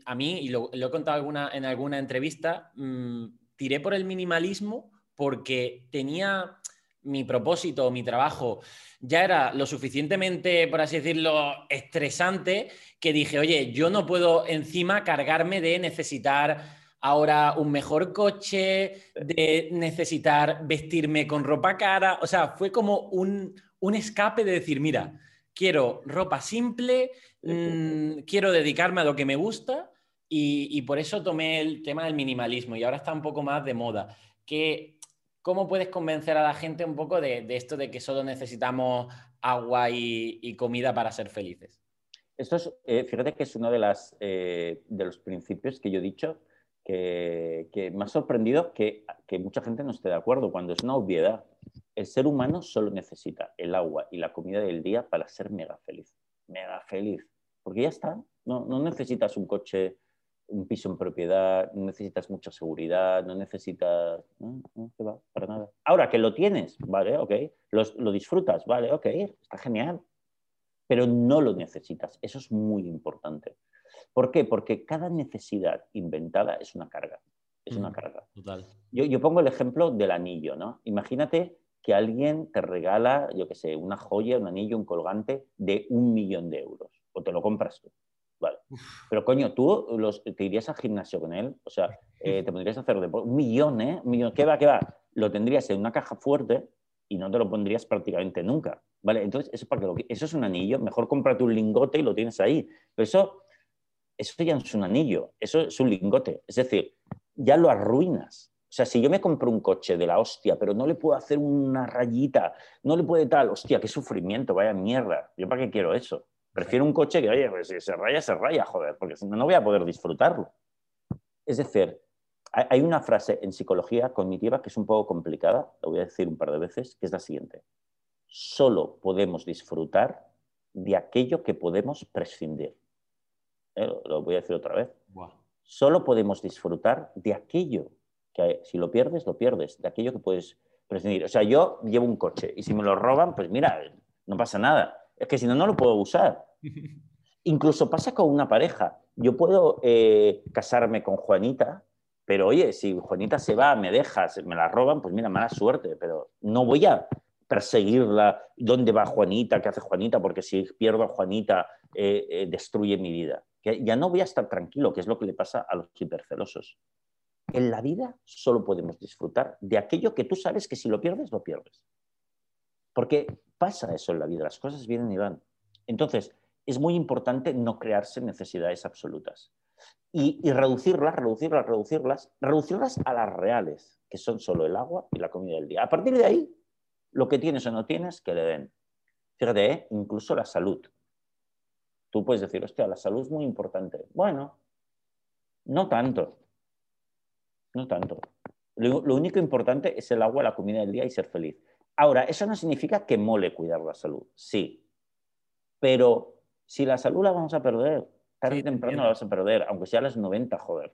S1: a mí, y lo, he contado alguna, en alguna entrevista, mm, tiré por el minimalismo porque tenía mi propósito, mi trabajo, ya era lo suficientemente, por así decirlo, estresante que dije, oye, yo no puedo encima cargarme de necesitar ahora un mejor coche, de necesitar vestirme con ropa cara. O sea, fue como un, un escape de decir, mira, quiero ropa simple, mm, quiero dedicarme a lo que me gusta y, por eso tomé el tema del minimalismo y ahora está un poco más de moda. Que, ¿Cómo puedes convencer a la gente un poco de, esto de que solo necesitamos agua y, comida para ser felices?
S2: Esto es, eh, fíjate que es uno de, las, eh, de los principios que yo he dicho que, que me ha sorprendido que, que, mucha gente no esté de acuerdo cuando es una obviedad. El ser humano solo necesita el agua y la comida del día para ser mega feliz. Mega feliz. Porque ya está. No, no necesitas un coche, un piso en propiedad, no necesitas mucha seguridad, no necesitas... No, no va, para nada. Ahora que lo tienes, vale, ok. lo disfrutas, vale, ok, está genial. Pero no lo necesitas. Eso es muy importante. ¿Por qué? Porque cada necesidad inventada es una carga. Es una mm, carga. Total. Yo, yo, pongo el ejemplo del anillo, ¿no? Imagínate que alguien te regala, yo qué sé, una joya, un anillo, un colgante de un millón de euros. O te lo compras tú. Vale. Pero coño, tú los, te irías al gimnasio con él, o sea, eh, te pondrías a hacer deporte. Un millón, ¿eh? Un millón. ¿Qué va, qué va? Lo tendrías en una caja fuerte y no te lo pondrías prácticamente nunca. ¿Vale? Entonces, eso, para que eso es un anillo. Mejor cómprate un lingote y lo tienes ahí. Pero eso eso ya no es un anillo, eso es un lingote. Es decir, ya lo arruinas. O sea, si yo me compro un coche de la hostia, pero no le puedo hacer una rayita, no le puede tal, hostia, qué sufrimiento, vaya mierda. ¿Yo para qué quiero eso? Prefiero un coche que, oye, pues si se raya, se raya, joder, porque si no, no voy a poder disfrutarlo. Es decir, hay una frase en psicología cognitiva que es un poco complicada, lo voy a decir un par de veces, que es la siguiente. Solo podemos disfrutar de aquello que podemos prescindir. ¿eh? lo voy a decir otra vez. Solo podemos disfrutar de aquello que si lo pierdes, lo pierdes, de aquello que puedes prescindir. O sea, yo llevo un coche y si me lo roban, pues mira, no pasa nada. Es que si no, no lo puedo usar. Incluso pasa con una pareja. Yo puedo eh, casarme con Juanita, pero oye, si Juanita se va, me deja, me la roban, pues mira, mala suerte, pero no voy a perseguirla, dónde va Juanita, qué hace Juanita, porque si pierdo a Juanita, eh, destruye mi vida que ya no voy a estar tranquilo, que es lo que le pasa a los hipercelosos. En la vida solo podemos disfrutar de aquello que tú sabes que si lo pierdes, lo pierdes. Porque pasa eso en la vida, las cosas vienen y van. Entonces, es muy importante no crearse necesidades absolutas y, reducirlas, reducirlas, reducirlas, reducirlas a las reales, que son solo el agua y la comida del día. A partir de ahí, lo que tienes o no tienes, que le den. Fíjate, ¿eh? incluso la salud. Tú puedes decir, hostia, la salud es muy importante. Bueno, no tanto. No tanto. Lo, único importante es el agua, la comida del día y ser feliz. Ahora, eso no significa que mole cuidar la salud. Sí. Pero si la salud la vamos a perder, tarde y temprano la vas a perder, aunque sea a las 90, joder.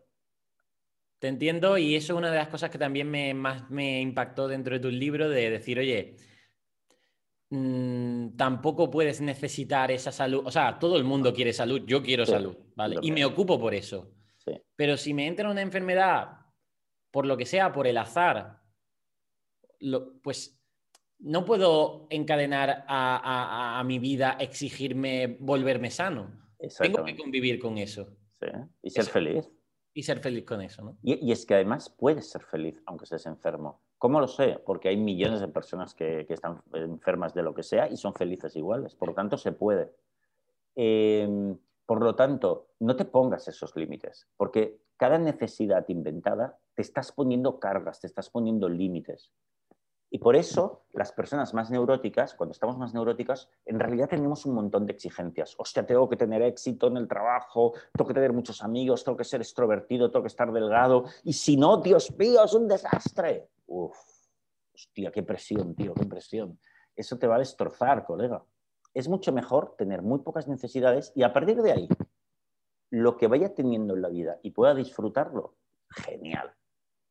S1: Te entiendo y eso es una de las cosas que también me, más me impactó dentro de tu libro, de decir, oye, Mm, tampoco puedes necesitar esa salud. O sea, todo el mundo quiere salud, yo quiero salud, ¿vale? Y me ocupo por eso. Pero si me entra una enfermedad, por lo que sea, por el azar, pues no puedo encadenar a, mi vida exigirme volverme sano. Tengo que convivir con eso.
S2: Y ser feliz.
S1: Y ser feliz con eso, ¿no?
S2: y es que además puedes ser feliz aunque estés enfermo. ¿Cómo lo sé? Porque hay millones de personas que, están enfermas de lo que sea y son felices iguales. Por lo tanto, se puede. Em, por lo tanto, no te pongas esos límites, porque cada necesidad inventada te estás poniendo cargas, te estás poniendo límites. Y por eso las personas más neuróticas, cuando estamos más neuróticas, en realidad tenemos un montón de exigencias. Hostia, tengo que tener éxito en el trabajo, tengo que tener muchos amigos, tengo que ser extrovertido, tengo que estar delgado. Y si no, Dios mío, es un desastre. Uf, hostia, qué presión, tío, qué presión. Eso te va a destrozar, colega. Es mucho mejor tener muy pocas necesidades y a partir de ahí, lo que vaya teniendo en la vida y pueda disfrutarlo, genial.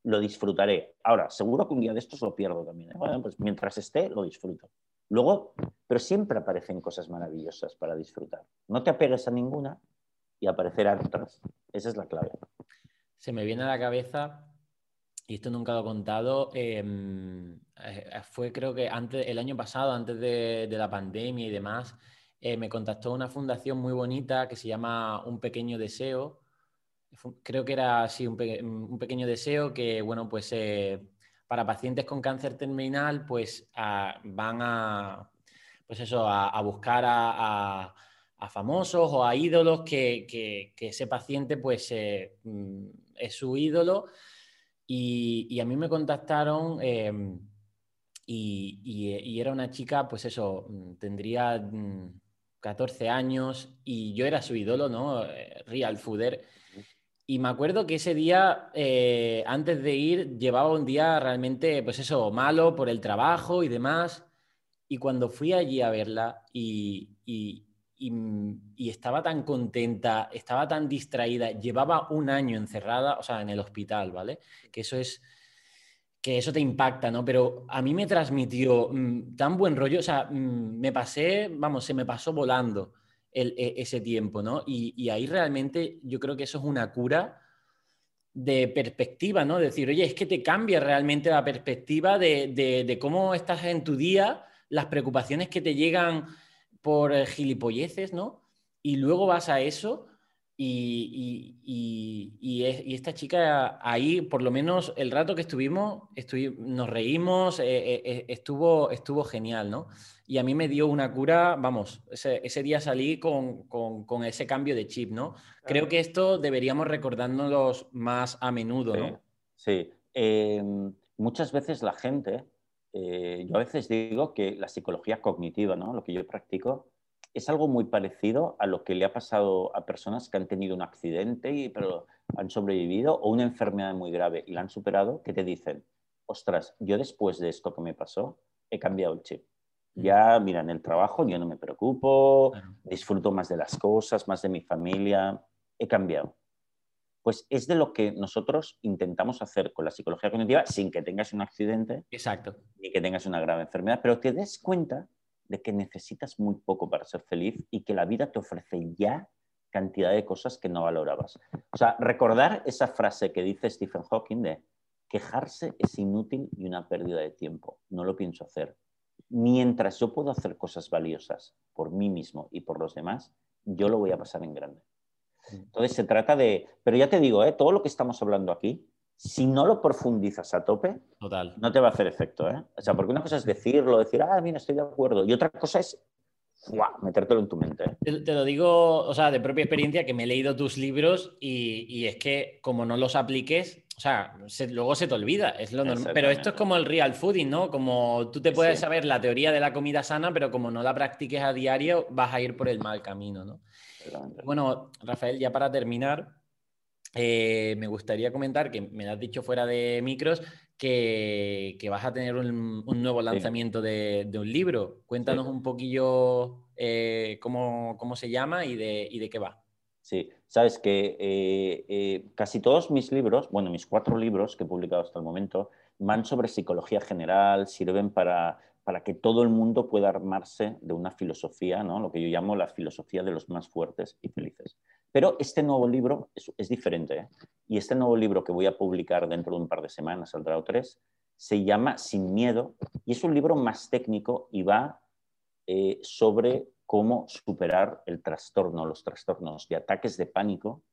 S2: Lo disfrutaré. Ahora, seguro que un día de estos lo pierdo también. ¿eh? Pues mientras esté, lo disfruto. Luego, pero siempre aparecen cosas maravillosas para disfrutar. No te apegues a ninguna y aparecerán otras. Esa es la clave.
S1: Se me viene a la cabeza y esto nunca lo he contado, em, eh, fue creo que antes, el año pasado, antes de, la pandemia y demás, eh, me contactó una fundación muy bonita que se llama Un Pequeño Deseo. Creo que era así, un, pequeño deseo que, bueno, pues eh, para pacientes con cáncer terminal, pues van a, pues eso, a, buscar a, famosos o a ídolos que, que ese paciente, pues, mm, es su ídolo y, a mí me contactaron em, y, era una chica, pues eso, mm, tendría 14 mm, años y yo era su ídolo, ¿no? Eh, Real Fooder. Y me acuerdo que ese día, eh, antes de ir, llevaba un día realmente, pues eso, malo por el trabajo y demás. Y cuando fui allí a verla y, y, estaba tan contenta, estaba tan distraída, llevaba un año encerrada, o sea, en el hospital, ¿vale? Que eso es, que eso te impacta, ¿no? Pero a mí me transmitió mm, tan buen rollo, o sea, mm, me pasé, vamos, se me pasó volando e, ese tiempo, ¿no? Y, ahí realmente yo creo que eso es una cura de perspectiva, ¿no? Decir, oye, es que te cambia realmente la perspectiva de, de cómo estás en tu día, las preocupaciones que te llegan por eh, gilipolleces, ¿no? Y luego vas a eso y, y, esta chica ahí, por lo menos el rato que estuvimos, nos reímos, eh, eh, estuvo, estuvo genial, ¿no? Y a mí me dio una cura, vamos, ese, día salí con, ese cambio de chip, ¿no? Creo que esto deberíamos recordárnoslo más a menudo, ¿no?
S2: Sí, muchas veces la gente eh, yo a veces digo que la psicología cognitiva, ¿no? lo que yo practico, es algo muy parecido a lo que le ha pasado a personas que han tenido un accidente y, pero han sobrevivido o una enfermedad muy grave y la han superado, que te dicen, ostras, yo después de esto que me pasó, he cambiado el chip. Mm. Ya, mira, en el trabajo yo no me preocupo, disfruto más de las cosas, más de mi familia, he cambiado pues es de lo que nosotros intentamos hacer con la psicología cognitiva sin que tengas un accidente
S1: Exacto.
S2: ni que tengas una grave enfermedad, pero te des cuenta de que necesitas muy poco para ser feliz y que la vida te ofrece ya cantidad de cosas que no valorabas. O sea, recordar esa frase que dice Stephen Hawking de quejarse es inútil y una pérdida de tiempo. No lo pienso hacer. Mientras yo puedo hacer cosas valiosas por mí mismo y por los demás, yo lo voy a pasar en grande. Entonces se trata de, pero ya te digo, ¿eh? todo lo que estamos hablando aquí, si no lo profundizas a tope, no te va a hacer efecto. ¿eh? O sea, porque una cosa es decirlo, decir, ah, mira, estoy de acuerdo, y otra cosa es metértelo en tu mente.
S1: Te, lo digo, o sea, de propia experiencia, que me he leído tus libros y, es que como no los apliques, o sea, luego se te olvida, es lo normal. Pero esto es como el real fooding, ¿no? Como tú te puedes saber la teoría de la comida sana, pero como no la practiques a diario, vas a ir por el mal camino, ¿no? Bueno, Rafael, ya para terminar, eh, me gustaría comentar que me has dicho fuera de micros que, vas a tener un, nuevo lanzamiento de, un libro. Cuéntanos un poquillo eh, cómo, se llama y de, qué va.
S2: Sí, sabes que eh, casi todos mis libros, bueno, mis cuatro libros que he publicado hasta el momento, van sobre psicología general, sirven para para que todo el mundo pueda armarse de una filosofía, ¿no? lo que yo llamo la filosofía de los más fuertes y felices. Pero este nuevo libro es, diferente. ¿eh? Y este nuevo libro que voy a publicar dentro de un par de semanas, saldrá o tres, se llama Sin Miedo y es un libro más técnico y va eh, sobre cómo superar el trastorno, los trastornos de ataques de pánico,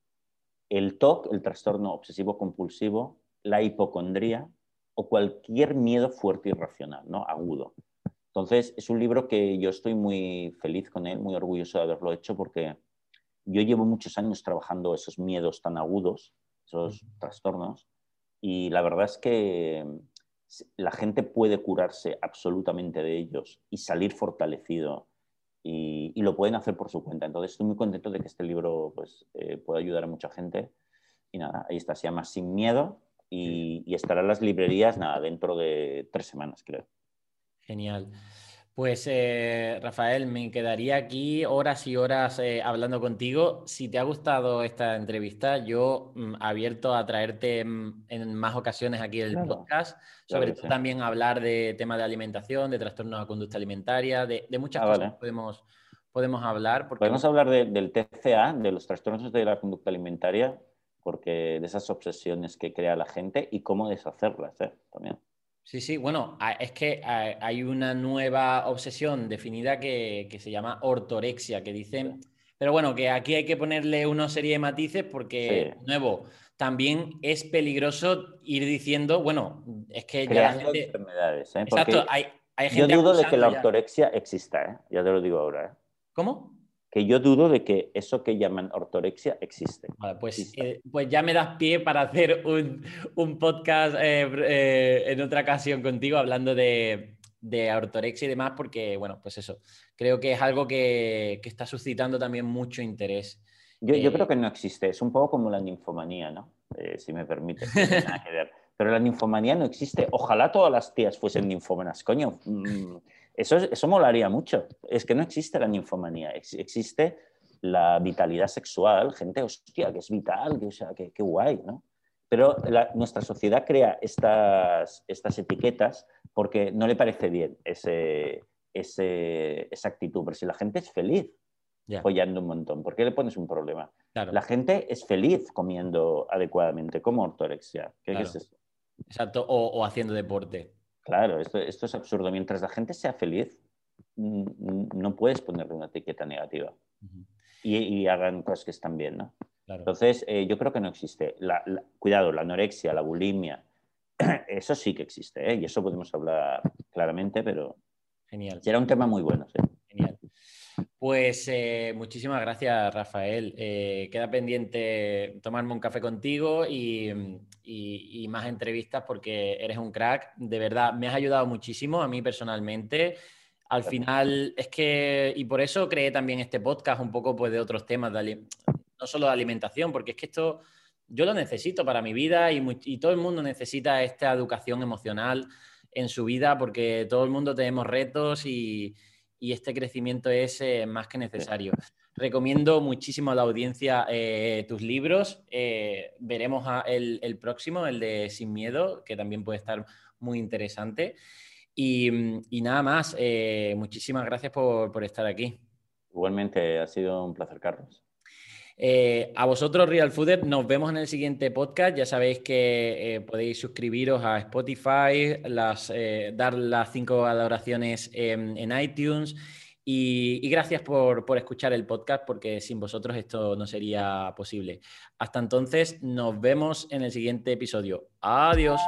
S2: el TOC, el trastorno obsesivo compulsivo, la hipocondría o cualquier miedo fuerte y irracional, ¿no? agudo. Entonces, es un libro que yo estoy muy feliz con él, muy orgulloso de haberlo hecho porque yo llevo muchos años trabajando esos miedos tan agudos, esos trastornos, y la verdad es que la gente puede curarse absolutamente de ellos y salir fortalecido y, lo pueden hacer por su cuenta. Entonces, estoy muy contento de que este libro pues, eh, pueda ayudar a mucha gente. Y nada, ahí está, se llama Sin Miedo y, estará en las librerías nada, dentro de tres semanas, creo.
S1: Genial. Pues eh, Rafael, me quedaría aquí horas y horas eh, hablando contigo. Si te ha gustado esta entrevista, yo mm, abierto a traerte mm, en más ocasiones aquí el podcast, sobre todo también hablar de temas de alimentación, de trastornos de conducta alimentaria, de, muchas ah, cosas podemos, podemos hablar.
S2: Podemos hablar del TCA, de los trastornos de la conducta alimentaria, porque de esas obsesiones que crea la gente y cómo deshacerlas ¿eh? también.
S1: Sí, sí, bueno, es que hay una nueva obsesión definida que, se llama ortorexia, que dicen, pero bueno, que aquí hay que ponerle una serie de matices porque, nuevo, también es peligroso ir diciendo, bueno, es que
S2: ya la gente... enfermedades, ¿eh? Exacto, hay, gente Yo dudo de que la ortorexia exista, ¿eh? ya te lo digo ahora. ¿eh?
S1: ¿Cómo?
S2: Que yo dudo de que eso que llaman ortorexia existe.
S1: pues, eh, pues ya me das pie para hacer un, podcast eh, eh, en otra ocasión contigo hablando de, ortorexia y demás, porque, bueno, pues eso, creo que es algo que, está suscitando también mucho interés.
S2: Yo, yo, creo que no existe, es un poco como la ninfomanía, ¿no? si me permite. Pero la ninfomanía no existe. Ojalá todas las tías fuesen ninfómanas, coño. Mm, eso, eso molaría mucho. Es que no existe la ninfomanía, existe la vitalidad sexual, gente, hostia, que es vital, que, o sea, que, guay, ¿no? Pero nuestra sociedad crea estas, estas etiquetas porque no le parece bien ese, ese, esa actitud. Pero si la gente es feliz apoyando un montón, ¿por qué le pones un problema? La gente es feliz comiendo adecuadamente, como ortorexia. ¿Qué, es eso?
S1: Exacto, o, haciendo deporte.
S2: Claro, esto, esto, es absurdo. Mientras la gente sea feliz, no puedes ponerle una etiqueta negativa y, hagan cosas que están bien, ¿no? Entonces, eh, yo creo que no existe. cuidado, la anorexia, la bulimia, eso sí que existe, ¿eh? y eso podemos hablar claramente, pero
S1: Genial.
S2: Será un tema muy bueno. ¿sí?
S1: Pues eh, muchísimas gracias, Rafael. queda pendiente tomarme un café contigo y, y, más entrevistas porque eres un crack. De verdad, me has ayudado muchísimo a mí personalmente. Al final, es que, y por eso creé también este podcast un poco pues, de otros temas, no solo de alimentación, porque es que esto yo lo necesito para mi vida y, todo el mundo necesita esta educación emocional en su vida porque todo el mundo tenemos retos y, este crecimiento es eh, más que necesario. Recomiendo muchísimo a la audiencia eh, tus libros. Eh, veremos el, el, próximo, el de Sin Miedo, que también puede estar muy interesante. Y, nada más, muchísimas gracias por, estar aquí.
S2: Igualmente, ha sido un placer, Carlos.
S1: Eh, a vosotros, Real Fooder, nos vemos en el siguiente podcast. Ya sabéis que eh, podéis suscribiros a Spotify, las, dar las cinco valoraciones en, iTunes. Y, gracias por, por, escuchar el podcast, porque sin vosotros esto no sería posible. Hasta entonces, nos vemos en el siguiente episodio. Adiós.